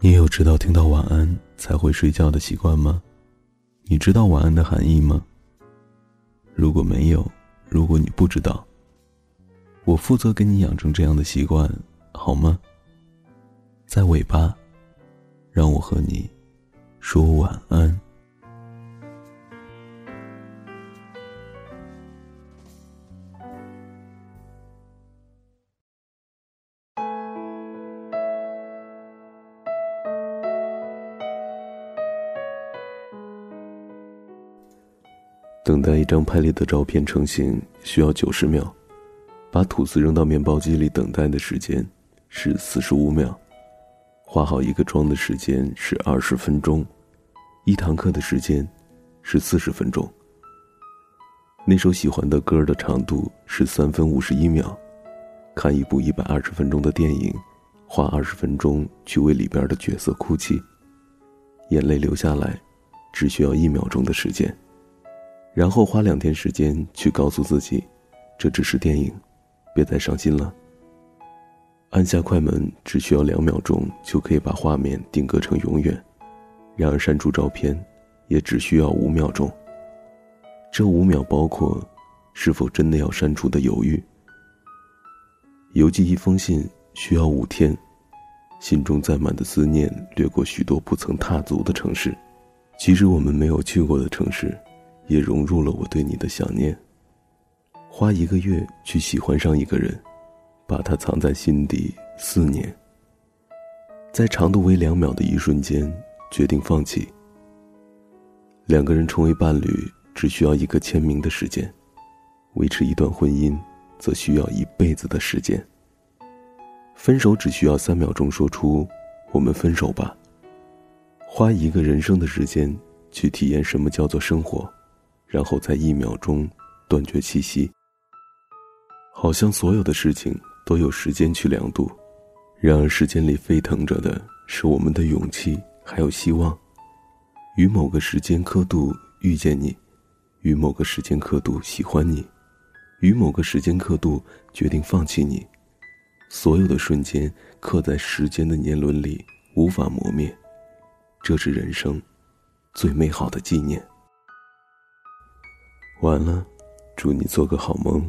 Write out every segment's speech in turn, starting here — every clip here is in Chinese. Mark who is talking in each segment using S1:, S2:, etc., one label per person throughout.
S1: 你有知道听到晚安才会睡觉的习惯吗？你知道晚安的含义吗？如果没有，如果你不知道，我负责给你养成这样的习惯，好吗？在尾巴，让我和你说晚安。等待一张拍立得照片成型需要九十秒，把吐司扔到面包机里等待的时间是四十五秒，化好一个妆的时间是二十分钟，一堂课的时间是四十分钟。那首喜欢的歌的长度是三分五十一秒，看一部一百二十分钟的电影，花二十分钟去为里边的角色哭泣，眼泪流下来，只需要一秒钟的时间。然后花两天时间去告诉自己，这只是电影，别再伤心了。按下快门只需要两秒钟就可以把画面定格成永远，然而删除照片也只需要五秒钟。这五秒包括是否真的要删除的犹豫。邮寄一封信需要五天，心中载满的思念掠过许多不曾踏足的城市，即使我们没有去过的城市。也融入了我对你的想念。花一个月去喜欢上一个人，把他藏在心底四年。在长度为两秒的一瞬间，决定放弃。两个人成为伴侣，只需要一个签名的时间；维持一段婚姻，则需要一辈子的时间。分手只需要三秒钟说出“我们分手吧”。花一个人生的时间去体验什么叫做生活。然后在一秒钟断绝气息。好像所有的事情都有时间去量度，然而时间里沸腾着的是我们的勇气，还有希望。于某个时间刻度遇见你，于某个时间刻度喜欢你，于某个时间刻度决定放弃你。所有的瞬间刻在时间的年轮里，无法磨灭。这是人生最美好的纪念。晚了，祝你做个好梦。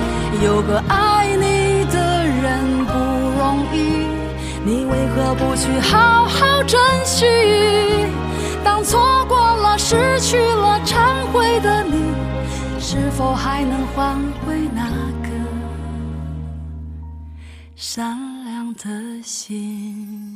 S2: 有个爱你的人不容易。你为何不去好好珍惜？当错过了、失去了、忏悔的你，是否还能换回那个 善良的心？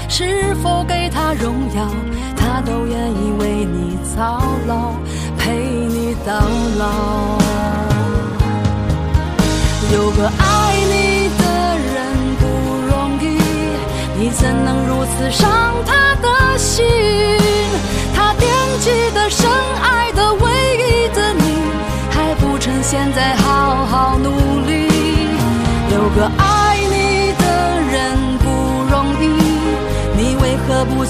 S2: 是否给他荣耀，他都愿意为你操劳，陪你到老。有个爱你的人不容易，你怎能如此伤他的心？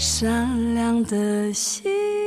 S2: 善良的心？